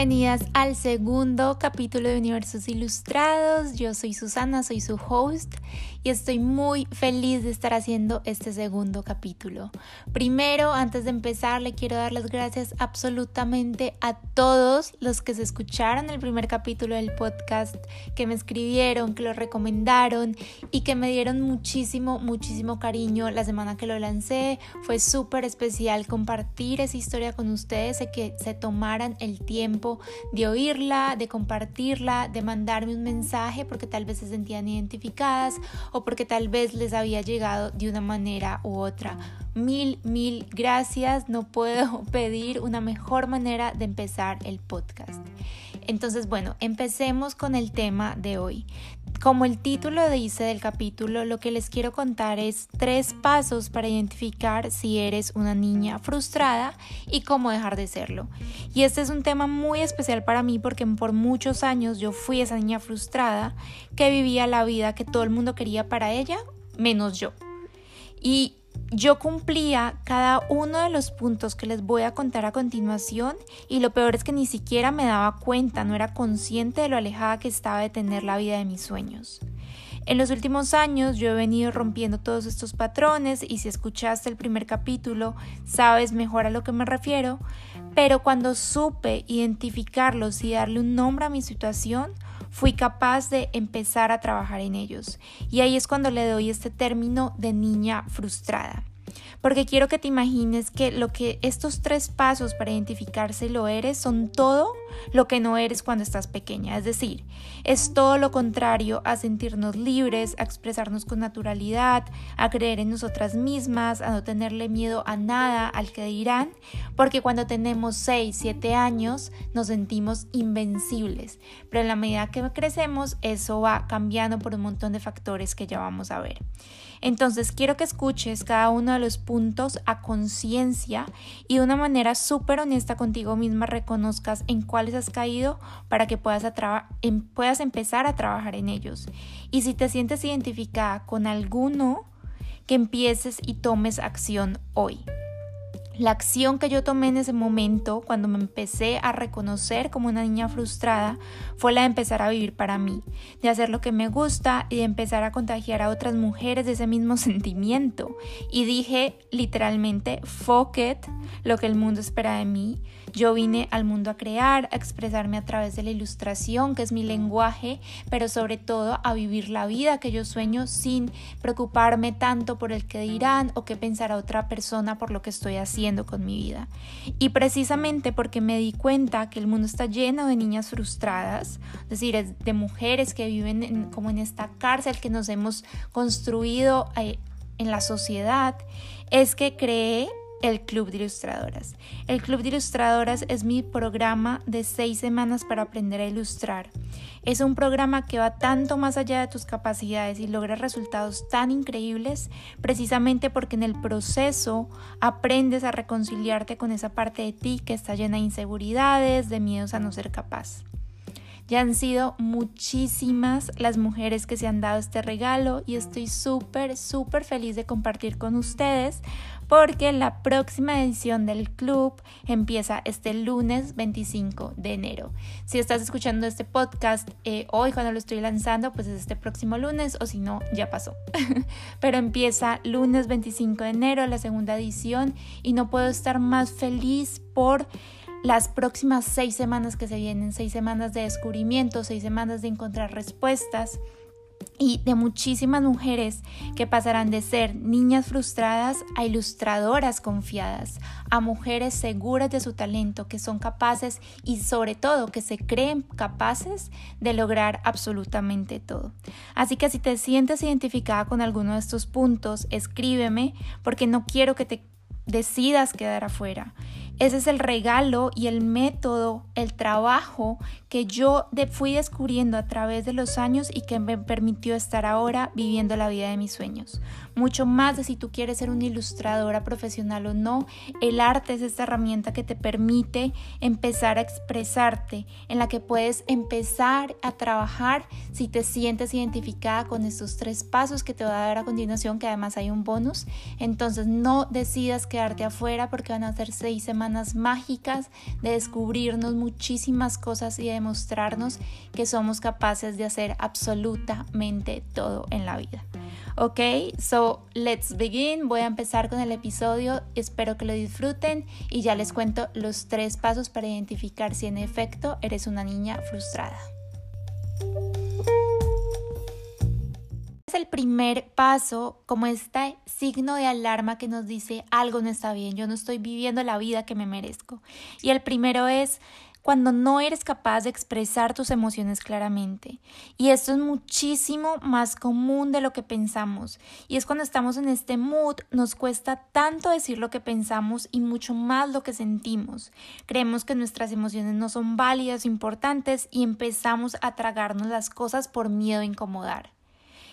bienvenidas al segundo capítulo de Universos Ilustrados. Yo soy Susana, soy su host y estoy muy feliz de estar haciendo este segundo capítulo. Primero, antes de empezar, le quiero dar las gracias absolutamente a todos los que se escucharon el primer capítulo del podcast, que me escribieron, que lo recomendaron y que me dieron muchísimo, muchísimo cariño la semana que lo lancé. Fue súper especial compartir esa historia con ustedes, de que se tomaran el tiempo de oírla, de compartirla, de mandarme un mensaje porque tal vez se sentían identificadas o porque tal vez les había llegado de una manera u otra. Mil, mil gracias. No puedo pedir una mejor manera de empezar el podcast. Entonces, bueno, empecemos con el tema de hoy. Como el título dice del capítulo, lo que les quiero contar es tres pasos para identificar si eres una niña frustrada y cómo dejar de serlo. Y este es un tema muy especial para mí porque por muchos años yo fui esa niña frustrada que vivía la vida que todo el mundo quería para ella, menos yo. Y yo cumplía cada uno de los puntos que les voy a contar a continuación y lo peor es que ni siquiera me daba cuenta, no era consciente de lo alejada que estaba de tener la vida de mis sueños. En los últimos años yo he venido rompiendo todos estos patrones y si escuchaste el primer capítulo sabes mejor a lo que me refiero, pero cuando supe identificarlos y darle un nombre a mi situación, fui capaz de empezar a trabajar en ellos. Y ahí es cuando le doy este término de niña frustrada porque quiero que te imagines que lo que estos tres pasos para identificarse lo eres son todo lo que no eres cuando estás pequeña, es decir, es todo lo contrario a sentirnos libres, a expresarnos con naturalidad, a creer en nosotras mismas, a no tenerle miedo a nada, al que dirán, porque cuando tenemos 6, 7 años nos sentimos invencibles, pero en la medida que crecemos eso va cambiando por un montón de factores que ya vamos a ver. Entonces quiero que escuches cada uno de los puntos a conciencia y de una manera súper honesta contigo misma reconozcas en cuáles has caído para que puedas, em, puedas empezar a trabajar en ellos. Y si te sientes identificada con alguno, que empieces y tomes acción hoy. La acción que yo tomé en ese momento, cuando me empecé a reconocer como una niña frustrada, fue la de empezar a vivir para mí, de hacer lo que me gusta y de empezar a contagiar a otras mujeres de ese mismo sentimiento. Y dije literalmente, fuck it, lo que el mundo espera de mí. Yo vine al mundo a crear, a expresarme a través de la ilustración, que es mi lenguaje, pero sobre todo a vivir la vida que yo sueño sin preocuparme tanto por el que dirán o qué pensará otra persona por lo que estoy haciendo con mi vida. Y precisamente porque me di cuenta que el mundo está lleno de niñas frustradas, es decir, de mujeres que viven como en esta cárcel que nos hemos construido eh, en la sociedad, es que creé el Club de Ilustradoras. El Club de Ilustradoras es mi programa de seis semanas para aprender a ilustrar. Es un programa que va tanto más allá de tus capacidades y logra resultados tan increíbles precisamente porque en el proceso aprendes a reconciliarte con esa parte de ti que está llena de inseguridades, de miedos a no ser capaz. Ya han sido muchísimas las mujeres que se han dado este regalo y estoy súper, súper feliz de compartir con ustedes porque la próxima edición del club empieza este lunes 25 de enero. Si estás escuchando este podcast eh, hoy cuando lo estoy lanzando, pues es este próximo lunes o si no, ya pasó. Pero empieza lunes 25 de enero la segunda edición y no puedo estar más feliz por las próximas seis semanas que se vienen, seis semanas de descubrimiento, seis semanas de encontrar respuestas y de muchísimas mujeres que pasarán de ser niñas frustradas a ilustradoras confiadas, a mujeres seguras de su talento, que son capaces y sobre todo que se creen capaces de lograr absolutamente todo. Así que si te sientes identificada con alguno de estos puntos, escríbeme porque no quiero que te decidas quedar afuera. Ese es el regalo y el método, el trabajo que yo fui descubriendo a través de los años y que me permitió estar ahora viviendo la vida de mis sueños. Mucho más de si tú quieres ser una ilustradora profesional o no, el arte es esta herramienta que te permite empezar a expresarte, en la que puedes empezar a trabajar si te sientes identificada con estos tres pasos que te voy a dar a continuación, que además hay un bonus. Entonces no decidas quedarte afuera porque van a ser seis semanas mágicas de descubrirnos muchísimas cosas y de demostrarnos que somos capaces de hacer absolutamente todo en la vida. Ok, so let's begin. Voy a empezar con el episodio. Espero que lo disfruten y ya les cuento los tres pasos para identificar si en efecto eres una niña frustrada. Es el primer paso, como este signo de alarma que nos dice algo no está bien, yo no estoy viviendo la vida que me merezco. Y el primero es cuando no eres capaz de expresar tus emociones claramente. Y esto es muchísimo más común de lo que pensamos. Y es cuando estamos en este mood, nos cuesta tanto decir lo que pensamos y mucho más lo que sentimos. Creemos que nuestras emociones no son válidas o importantes y empezamos a tragarnos las cosas por miedo a incomodar.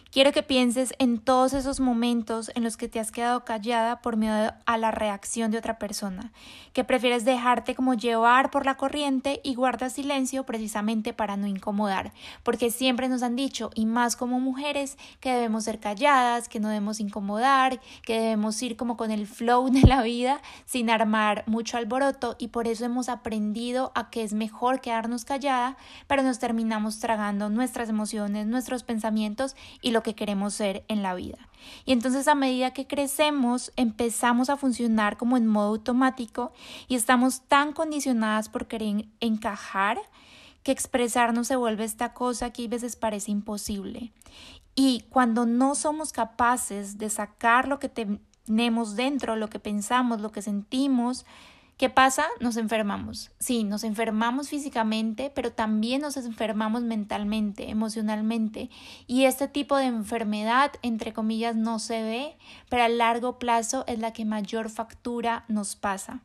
Quiero que pienses en todos esos momentos en los que te has quedado callada por miedo a la reacción de otra persona, que prefieres dejarte como llevar por la corriente y guardas silencio precisamente para no incomodar, porque siempre nos han dicho, y más como mujeres, que debemos ser calladas, que no debemos incomodar, que debemos ir como con el flow de la vida sin armar mucho alboroto y por eso hemos aprendido a que es mejor quedarnos callada, pero nos terminamos tragando nuestras emociones, nuestros pensamientos y lo que queremos ser en la vida. Y entonces a medida que crecemos empezamos a funcionar como en modo automático y estamos tan condicionadas por querer encajar que expresarnos se vuelve esta cosa que a veces parece imposible. Y cuando no somos capaces de sacar lo que tenemos dentro, lo que pensamos, lo que sentimos, ¿Qué pasa? Nos enfermamos. Sí, nos enfermamos físicamente, pero también nos enfermamos mentalmente, emocionalmente. Y este tipo de enfermedad, entre comillas, no se ve, pero a largo plazo es la que mayor factura nos pasa.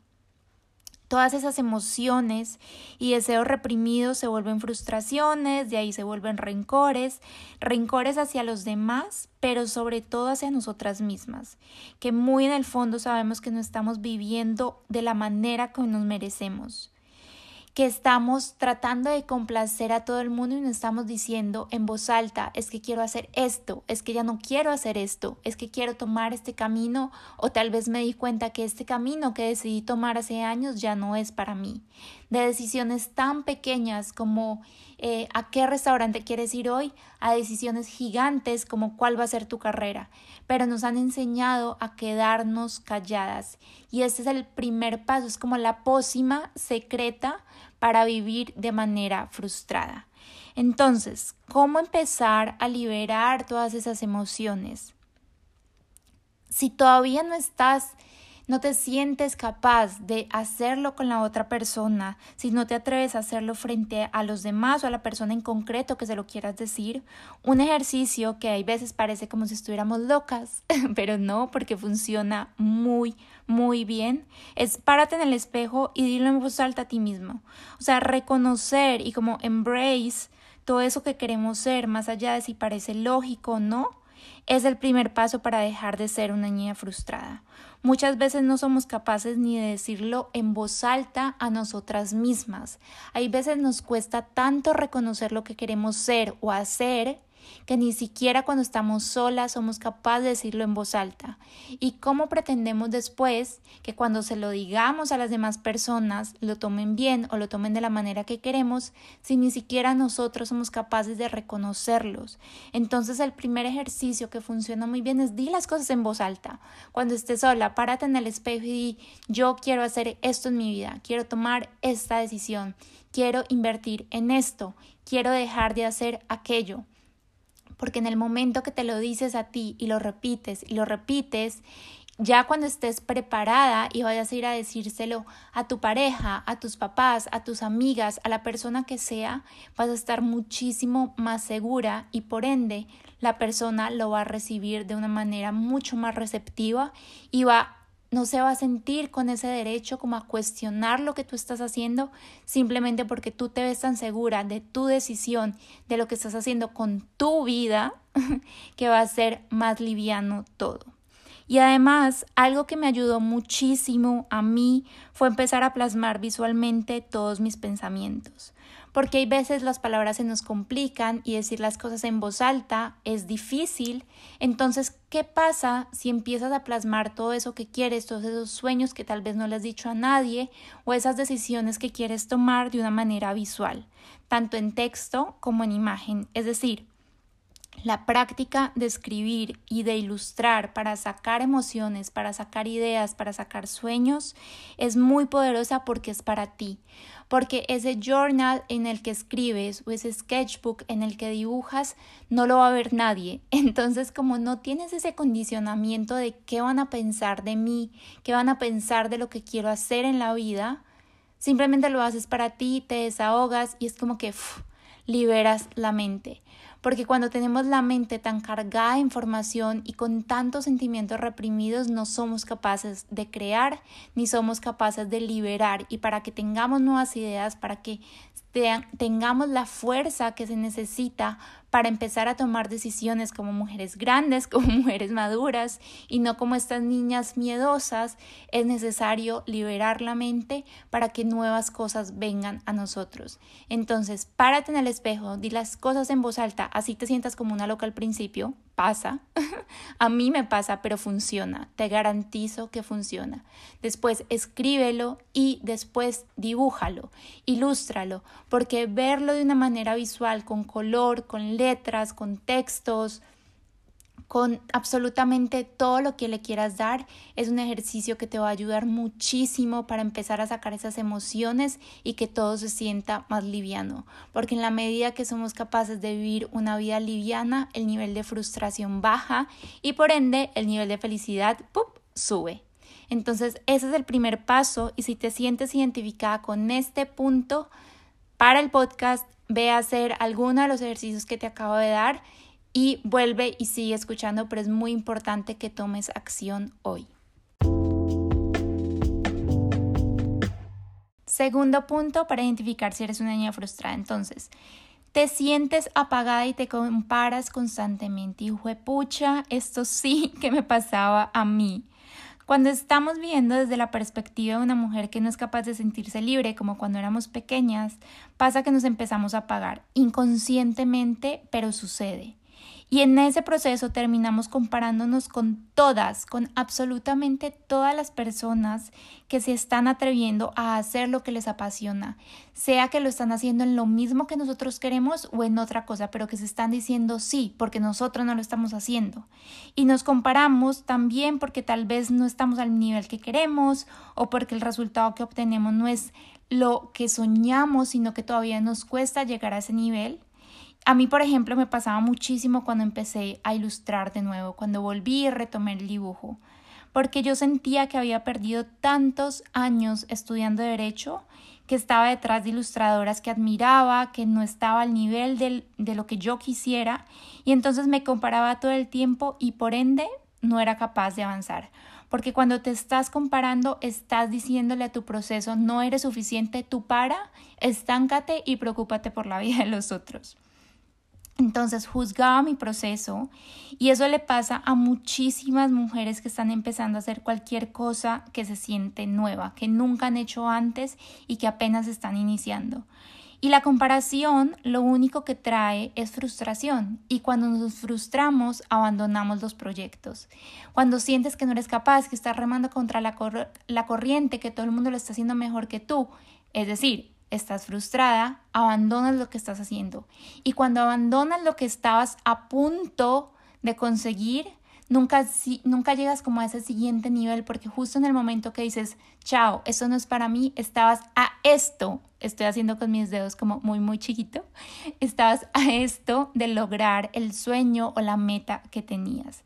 Todas esas emociones y deseos reprimidos se vuelven frustraciones, de ahí se vuelven rencores, rencores hacia los demás, pero sobre todo hacia nosotras mismas, que muy en el fondo sabemos que no estamos viviendo de la manera que nos merecemos que estamos tratando de complacer a todo el mundo y nos estamos diciendo en voz alta, es que quiero hacer esto, es que ya no quiero hacer esto, es que quiero tomar este camino o tal vez me di cuenta que este camino que decidí tomar hace años ya no es para mí. De decisiones tan pequeñas como eh, a qué restaurante quieres ir hoy, a decisiones gigantes como cuál va a ser tu carrera, pero nos han enseñado a quedarnos calladas y este es el primer paso, es como la pócima secreta para vivir de manera frustrada. Entonces, ¿cómo empezar a liberar todas esas emociones? Si todavía no estás no te sientes capaz de hacerlo con la otra persona, si no te atreves a hacerlo frente a los demás o a la persona en concreto que se lo quieras decir, un ejercicio que hay veces parece como si estuviéramos locas, pero no, porque funciona muy, muy bien, es párate en el espejo y dilo en voz alta a ti mismo. O sea, reconocer y como embrace todo eso que queremos ser, más allá de si parece lógico o no, es el primer paso para dejar de ser una niña frustrada. Muchas veces no somos capaces ni de decirlo en voz alta a nosotras mismas. Hay veces nos cuesta tanto reconocer lo que queremos ser o hacer que ni siquiera cuando estamos solas somos capaces de decirlo en voz alta. ¿Y cómo pretendemos después que cuando se lo digamos a las demás personas lo tomen bien o lo tomen de la manera que queremos si ni siquiera nosotros somos capaces de reconocerlos? Entonces el primer ejercicio que funciona muy bien es di las cosas en voz alta. Cuando estés sola, párate en el espejo y di yo quiero hacer esto en mi vida, quiero tomar esta decisión, quiero invertir en esto, quiero dejar de hacer aquello porque en el momento que te lo dices a ti y lo repites y lo repites, ya cuando estés preparada y vayas a ir a decírselo a tu pareja, a tus papás, a tus amigas, a la persona que sea, vas a estar muchísimo más segura y por ende la persona lo va a recibir de una manera mucho más receptiva y va no se va a sentir con ese derecho como a cuestionar lo que tú estás haciendo simplemente porque tú te ves tan segura de tu decisión, de lo que estás haciendo con tu vida, que va a ser más liviano todo. Y además, algo que me ayudó muchísimo a mí fue empezar a plasmar visualmente todos mis pensamientos. Porque hay veces las palabras se nos complican y decir las cosas en voz alta es difícil. Entonces, ¿qué pasa si empiezas a plasmar todo eso que quieres, todos esos sueños que tal vez no le has dicho a nadie o esas decisiones que quieres tomar de una manera visual, tanto en texto como en imagen? Es decir, la práctica de escribir y de ilustrar para sacar emociones, para sacar ideas, para sacar sueños es muy poderosa porque es para ti. Porque ese journal en el que escribes o ese sketchbook en el que dibujas no lo va a ver nadie. Entonces como no tienes ese condicionamiento de qué van a pensar de mí, qué van a pensar de lo que quiero hacer en la vida, simplemente lo haces para ti, te desahogas y es como que liberas la mente porque cuando tenemos la mente tan cargada de información y con tantos sentimientos reprimidos no somos capaces de crear ni somos capaces de liberar. Y para que tengamos nuevas ideas, para que tengamos la fuerza que se necesita para empezar a tomar decisiones como mujeres grandes, como mujeres maduras y no como estas niñas miedosas, es necesario liberar la mente para que nuevas cosas vengan a nosotros. Entonces, párate en el espejo, di las cosas en voz alta, así te sientas como una loca al principio, pasa, a mí me pasa, pero funciona, te garantizo que funciona. Después escríbelo y después dibújalo, ilústralo, porque verlo de una manera visual, con color, con letras, con textos, con absolutamente todo lo que le quieras dar. Es un ejercicio que te va a ayudar muchísimo para empezar a sacar esas emociones y que todo se sienta más liviano. Porque en la medida que somos capaces de vivir una vida liviana, el nivel de frustración baja y por ende el nivel de felicidad sube. Entonces ese es el primer paso y si te sientes identificada con este punto para el podcast, ve a hacer alguno de los ejercicios que te acabo de dar y vuelve y sigue escuchando, pero es muy importante que tomes acción hoy. Segundo punto para identificar si eres una niña frustrada. Entonces, te sientes apagada y te comparas constantemente. Y pucha, esto sí que me pasaba a mí. Cuando estamos viendo desde la perspectiva de una mujer que no es capaz de sentirse libre, como cuando éramos pequeñas, pasa que nos empezamos a apagar inconscientemente, pero sucede. Y en ese proceso terminamos comparándonos con todas, con absolutamente todas las personas que se están atreviendo a hacer lo que les apasiona, sea que lo están haciendo en lo mismo que nosotros queremos o en otra cosa, pero que se están diciendo sí, porque nosotros no lo estamos haciendo. Y nos comparamos también porque tal vez no estamos al nivel que queremos o porque el resultado que obtenemos no es lo que soñamos, sino que todavía nos cuesta llegar a ese nivel a mí, por ejemplo, me pasaba muchísimo cuando empecé a ilustrar de nuevo, cuando volví y retomé el dibujo, porque yo sentía que había perdido tantos años estudiando derecho que estaba detrás de ilustradoras que admiraba, que no estaba al nivel de lo que yo quisiera, y entonces me comparaba todo el tiempo y por ende no era capaz de avanzar. Porque cuando te estás comparando, estás diciéndole a tu proceso, no eres suficiente, tú para, estáncate y preocúpate por la vida de los otros. Entonces juzgaba mi proceso y eso le pasa a muchísimas mujeres que están empezando a hacer cualquier cosa que se siente nueva, que nunca han hecho antes y que apenas están iniciando. Y la comparación lo único que trae es frustración y cuando nos frustramos abandonamos los proyectos. Cuando sientes que no eres capaz, que estás remando contra la, la corriente, que todo el mundo lo está haciendo mejor que tú, es decir, estás frustrada, abandonas lo que estás haciendo. Y cuando abandonas lo que estabas a punto de conseguir, nunca, nunca llegas como a ese siguiente nivel porque justo en el momento que dices, chao, eso no es para mí, estabas a esto, estoy haciendo con mis dedos como muy, muy chiquito, estabas a esto de lograr el sueño o la meta que tenías.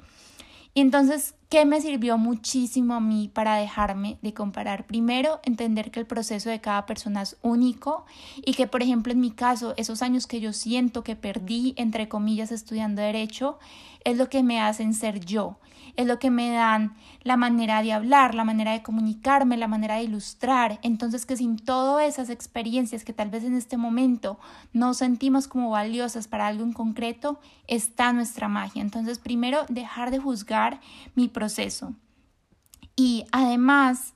Y entonces, ¿qué me sirvió muchísimo a mí para dejarme de comparar? Primero, entender que el proceso de cada persona es único y que, por ejemplo, en mi caso, esos años que yo siento que perdí, entre comillas, estudiando derecho, es lo que me hacen ser yo, es lo que me dan la manera de hablar, la manera de comunicarme, la manera de ilustrar. Entonces que sin todas esas experiencias que tal vez en este momento no sentimos como valiosas para algo en concreto, está nuestra magia. Entonces primero dejar de juzgar mi proceso. Y además,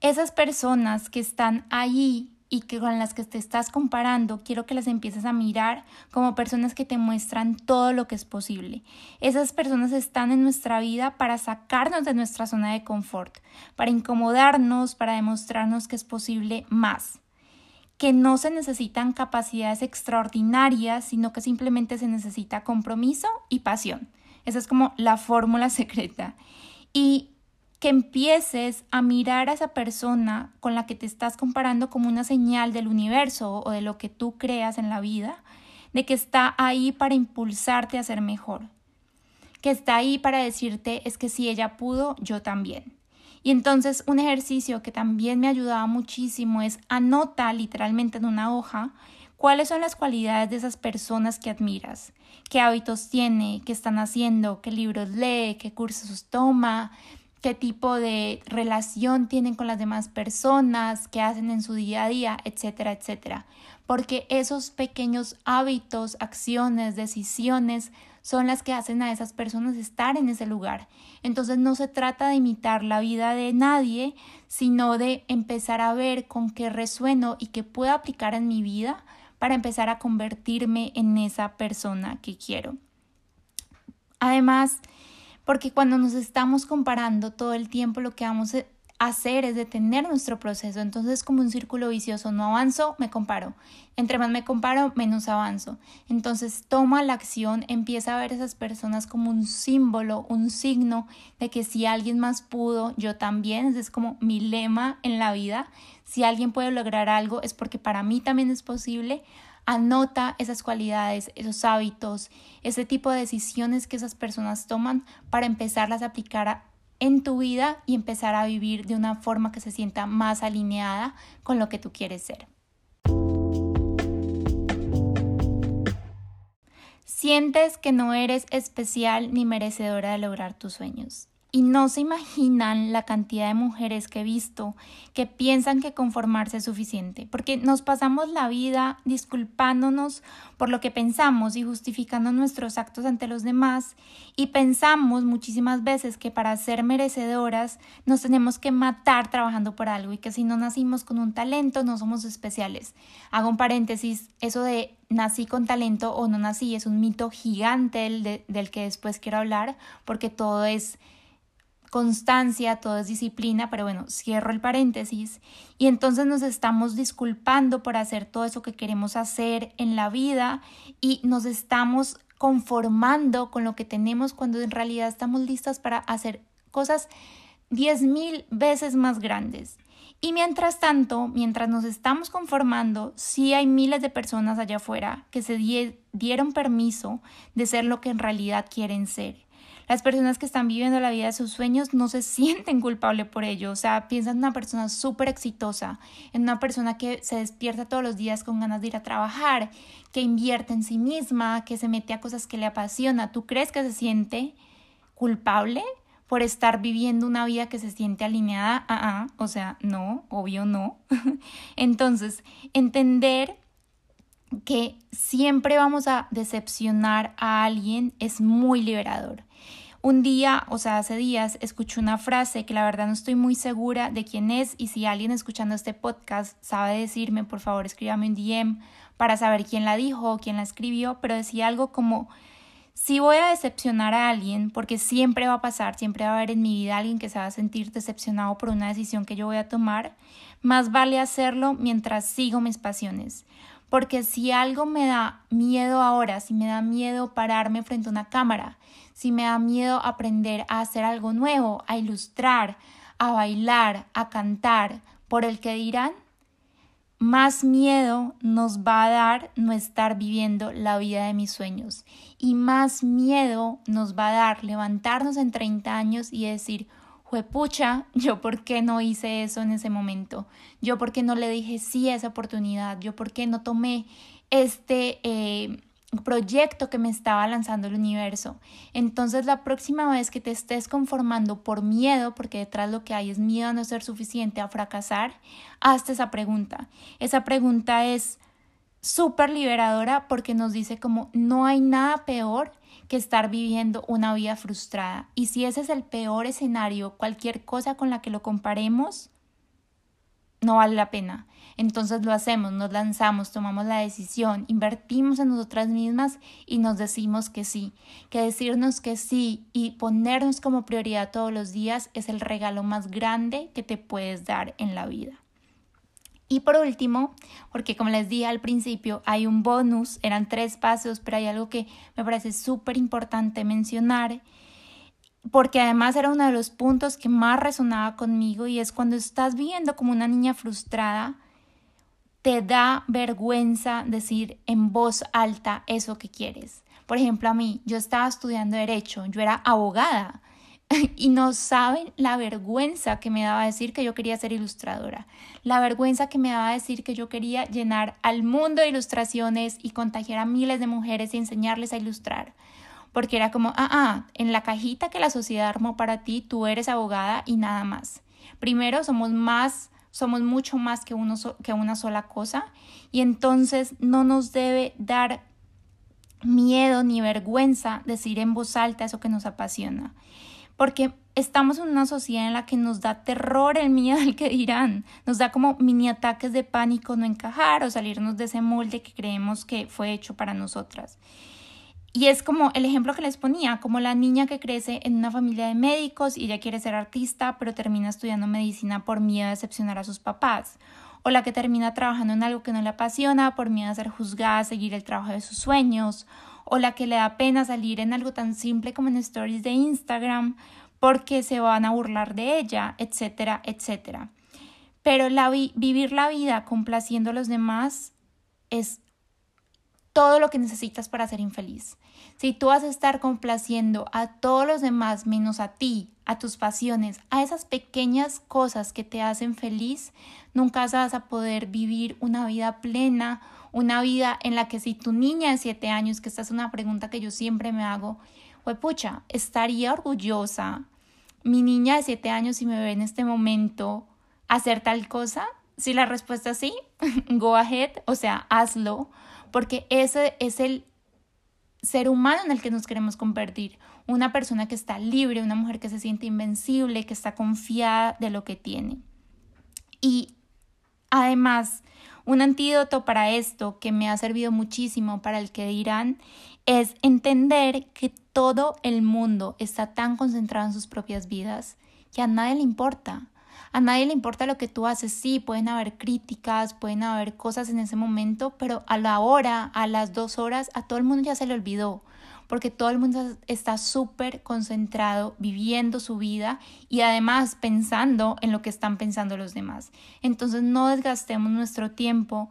esas personas que están ahí y que con las que te estás comparando, quiero que las empieces a mirar como personas que te muestran todo lo que es posible. Esas personas están en nuestra vida para sacarnos de nuestra zona de confort, para incomodarnos, para demostrarnos que es posible más que no se necesitan capacidades extraordinarias, sino que simplemente se necesita compromiso y pasión. Esa es como la fórmula secreta. Y que empieces a mirar a esa persona con la que te estás comparando como una señal del universo o de lo que tú creas en la vida, de que está ahí para impulsarte a ser mejor, que está ahí para decirte es que si ella pudo, yo también. Y entonces un ejercicio que también me ayudaba muchísimo es anota literalmente en una hoja cuáles son las cualidades de esas personas que admiras, qué hábitos tiene, qué están haciendo, qué libros lee, qué cursos toma, qué tipo de relación tienen con las demás personas, qué hacen en su día a día, etcétera, etcétera. Porque esos pequeños hábitos, acciones, decisiones son las que hacen a esas personas estar en ese lugar. Entonces no se trata de imitar la vida de nadie, sino de empezar a ver con qué resueno y qué puedo aplicar en mi vida para empezar a convertirme en esa persona que quiero. Además, porque cuando nos estamos comparando todo el tiempo lo que vamos a hacer es detener nuestro proceso, entonces es como un círculo vicioso, no avanzo, me comparo, entre más me comparo, menos avanzo, entonces toma la acción, empieza a ver esas personas como un símbolo, un signo de que si alguien más pudo, yo también, ese es como mi lema en la vida, si alguien puede lograr algo es porque para mí también es posible, Anota esas cualidades, esos hábitos, ese tipo de decisiones que esas personas toman para empezarlas a aplicar en tu vida y empezar a vivir de una forma que se sienta más alineada con lo que tú quieres ser. Sientes que no eres especial ni merecedora de lograr tus sueños. Y no se imaginan la cantidad de mujeres que he visto que piensan que conformarse es suficiente, porque nos pasamos la vida disculpándonos por lo que pensamos y justificando nuestros actos ante los demás y pensamos muchísimas veces que para ser merecedoras nos tenemos que matar trabajando por algo y que si no nacimos con un talento no somos especiales. Hago un paréntesis, eso de nací con talento o no nací es un mito gigante del, del que después quiero hablar porque todo es constancia, todo es disciplina, pero bueno, cierro el paréntesis y entonces nos estamos disculpando por hacer todo eso que queremos hacer en la vida y nos estamos conformando con lo que tenemos cuando en realidad estamos listas para hacer cosas diez mil veces más grandes. Y mientras tanto, mientras nos estamos conformando, sí hay miles de personas allá afuera que se dieron permiso de ser lo que en realidad quieren ser. Las personas que están viviendo la vida de sus sueños no se sienten culpables por ello, o sea, piensan en una persona súper exitosa, en una persona que se despierta todos los días con ganas de ir a trabajar, que invierte en sí misma, que se mete a cosas que le apasiona. ¿Tú crees que se siente culpable? por estar viviendo una vida que se siente alineada, ah, ah, o sea, no, obvio no. Entonces, entender que siempre vamos a decepcionar a alguien es muy liberador. Un día, o sea, hace días, escuché una frase que la verdad no estoy muy segura de quién es y si alguien escuchando este podcast sabe decirme, por favor escríbame un DM para saber quién la dijo o quién la escribió, pero decía algo como, si voy a decepcionar a alguien, porque siempre va a pasar, siempre va a haber en mi vida alguien que se va a sentir decepcionado por una decisión que yo voy a tomar, más vale hacerlo mientras sigo mis pasiones. Porque si algo me da miedo ahora, si me da miedo pararme frente a una cámara, si me da miedo aprender a hacer algo nuevo, a ilustrar, a bailar, a cantar, por el que dirán, más miedo nos va a dar no estar viviendo la vida de mis sueños. Y más miedo nos va a dar levantarnos en 30 años y decir, juepucha, yo por qué no hice eso en ese momento, yo por qué no le dije sí a esa oportunidad, yo por qué no tomé este... Eh, proyecto que me estaba lanzando el universo. Entonces la próxima vez que te estés conformando por miedo, porque detrás lo que hay es miedo a no ser suficiente, a fracasar, hazte esa pregunta. Esa pregunta es súper liberadora porque nos dice como no hay nada peor que estar viviendo una vida frustrada. Y si ese es el peor escenario, cualquier cosa con la que lo comparemos, no vale la pena. Entonces lo hacemos, nos lanzamos, tomamos la decisión, invertimos en nosotras mismas y nos decimos que sí, que decirnos que sí y ponernos como prioridad todos los días es el regalo más grande que te puedes dar en la vida. Y por último, porque como les dije al principio, hay un bonus, eran tres pasos, pero hay algo que me parece súper importante mencionar, porque además era uno de los puntos que más resonaba conmigo y es cuando estás viviendo como una niña frustrada, te da vergüenza decir en voz alta eso que quieres. Por ejemplo, a mí, yo estaba estudiando derecho, yo era abogada y no saben la vergüenza que me daba decir que yo quería ser ilustradora, la vergüenza que me daba decir que yo quería llenar al mundo de ilustraciones y contagiar a miles de mujeres y enseñarles a ilustrar. Porque era como, ah, ah, en la cajita que la sociedad armó para ti, tú eres abogada y nada más. Primero, somos más somos mucho más que, uno que una sola cosa y entonces no nos debe dar miedo ni vergüenza decir en voz alta eso que nos apasiona. Porque estamos en una sociedad en la que nos da terror el miedo al que dirán, nos da como mini ataques de pánico no encajar o salirnos de ese molde que creemos que fue hecho para nosotras. Y es como el ejemplo que les ponía, como la niña que crece en una familia de médicos y ella quiere ser artista, pero termina estudiando medicina por miedo a decepcionar a sus papás. O la que termina trabajando en algo que no le apasiona por miedo a ser juzgada, a seguir el trabajo de sus sueños. O la que le da pena salir en algo tan simple como en stories de Instagram porque se van a burlar de ella, etcétera, etcétera. Pero vivir la vida complaciendo a los demás es todo lo que necesitas para ser infeliz. Si tú vas a estar complaciendo a todos los demás menos a ti, a tus pasiones, a esas pequeñas cosas que te hacen feliz, nunca vas a poder vivir una vida plena, una vida en la que si tu niña de siete años, que esta es una pregunta que yo siempre me hago, pucha, estaría orgullosa mi niña de siete años si me ve en este momento hacer tal cosa? Si la respuesta es sí, go ahead, o sea, hazlo, porque ese es el ser humano en el que nos queremos convertir, una persona que está libre, una mujer que se siente invencible, que está confiada de lo que tiene. Y además, un antídoto para esto que me ha servido muchísimo para el que dirán es entender que todo el mundo está tan concentrado en sus propias vidas que a nadie le importa. A nadie le importa lo que tú haces, sí, pueden haber críticas, pueden haber cosas en ese momento, pero a la hora, a las dos horas, a todo el mundo ya se le olvidó, porque todo el mundo está súper concentrado viviendo su vida y además pensando en lo que están pensando los demás. Entonces no desgastemos nuestro tiempo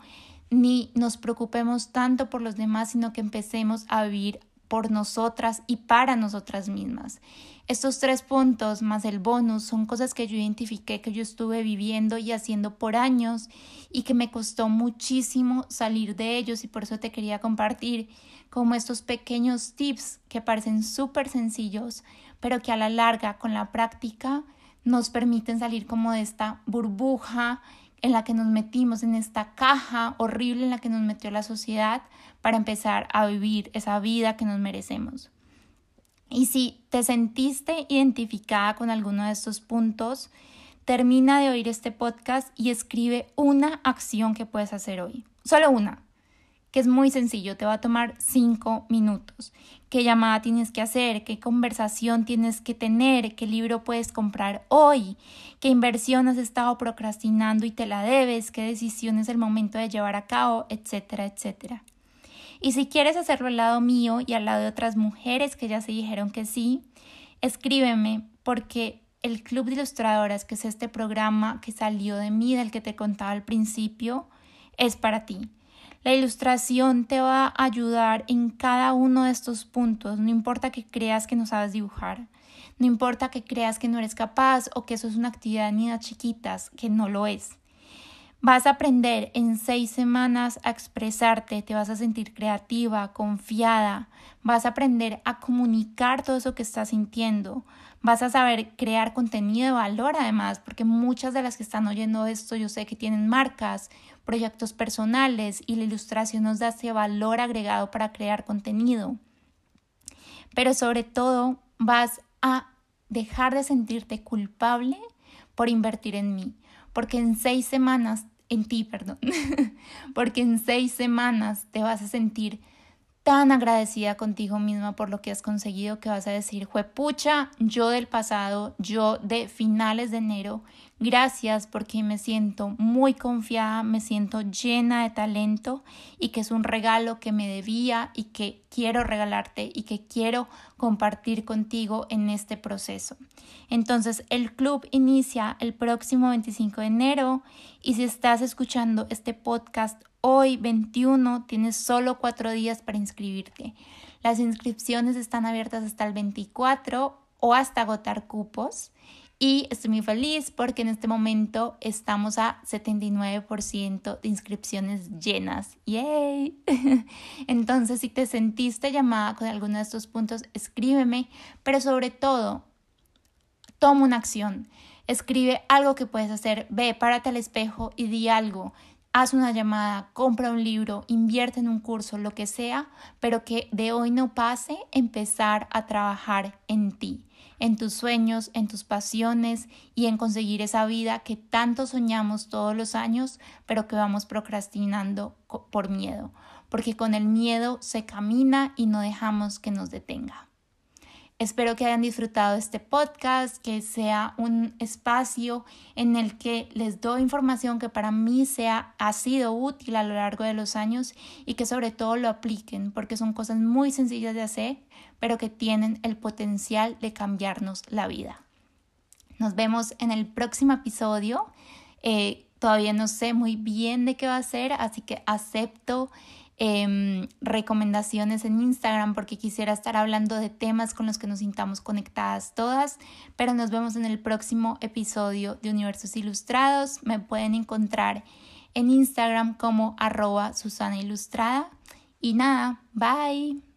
ni nos preocupemos tanto por los demás, sino que empecemos a vivir por nosotras y para nosotras mismas. Estos tres puntos más el bonus son cosas que yo identifiqué que yo estuve viviendo y haciendo por años y que me costó muchísimo salir de ellos y por eso te quería compartir como estos pequeños tips que parecen súper sencillos pero que a la larga con la práctica nos permiten salir como de esta burbuja en la que nos metimos, en esta caja horrible en la que nos metió la sociedad para empezar a vivir esa vida que nos merecemos. Y si te sentiste identificada con alguno de estos puntos, termina de oír este podcast y escribe una acción que puedes hacer hoy. Solo una que es muy sencillo, te va a tomar cinco minutos. ¿Qué llamada tienes que hacer? ¿Qué conversación tienes que tener? ¿Qué libro puedes comprar hoy? ¿Qué inversión has estado procrastinando y te la debes? ¿Qué decisión es el momento de llevar a cabo? Etcétera, etcétera. Y si quieres hacerlo al lado mío y al lado de otras mujeres que ya se dijeron que sí, escríbeme porque el Club de Ilustradoras, que es este programa que salió de mí, del que te contaba al principio, es para ti. La ilustración te va a ayudar en cada uno de estos puntos, no importa que creas que no sabes dibujar, no importa que creas que no eres capaz o que eso es una actividad de niñas chiquitas, que no lo es. Vas a aprender en seis semanas a expresarte, te vas a sentir creativa, confiada, vas a aprender a comunicar todo eso que estás sintiendo, vas a saber crear contenido de valor además, porque muchas de las que están oyendo esto yo sé que tienen marcas proyectos personales y la ilustración nos da ese valor agregado para crear contenido. Pero sobre todo vas a dejar de sentirte culpable por invertir en mí, porque en seis semanas, en ti, perdón, porque en seis semanas te vas a sentir tan agradecida contigo misma por lo que has conseguido que vas a decir, pucha, yo del pasado, yo de finales de enero, gracias porque me siento muy confiada, me siento llena de talento y que es un regalo que me debía y que quiero regalarte y que quiero compartir contigo en este proceso. Entonces, el club inicia el próximo 25 de enero y si estás escuchando este podcast Hoy, 21, tienes solo cuatro días para inscribirte. Las inscripciones están abiertas hasta el 24 o hasta agotar cupos. Y estoy muy feliz porque en este momento estamos a 79% de inscripciones llenas. ¡Yay! Entonces, si te sentiste llamada con alguno de estos puntos, escríbeme, pero sobre todo, toma una acción. Escribe algo que puedes hacer. Ve, párate al espejo y di algo haz una llamada, compra un libro, invierte en un curso, lo que sea, pero que de hoy no pase empezar a trabajar en ti, en tus sueños, en tus pasiones y en conseguir esa vida que tanto soñamos todos los años, pero que vamos procrastinando por miedo, porque con el miedo se camina y no dejamos que nos detenga. Espero que hayan disfrutado este podcast, que sea un espacio en el que les doy información que para mí sea, ha sido útil a lo largo de los años y que sobre todo lo apliquen, porque son cosas muy sencillas de hacer, pero que tienen el potencial de cambiarnos la vida. Nos vemos en el próximo episodio. Eh, todavía no sé muy bien de qué va a ser, así que acepto Em, recomendaciones en Instagram porque quisiera estar hablando de temas con los que nos sintamos conectadas todas, pero nos vemos en el próximo episodio de Universos Ilustrados. Me pueden encontrar en Instagram como arroba Susana Ilustrada. Y nada, bye.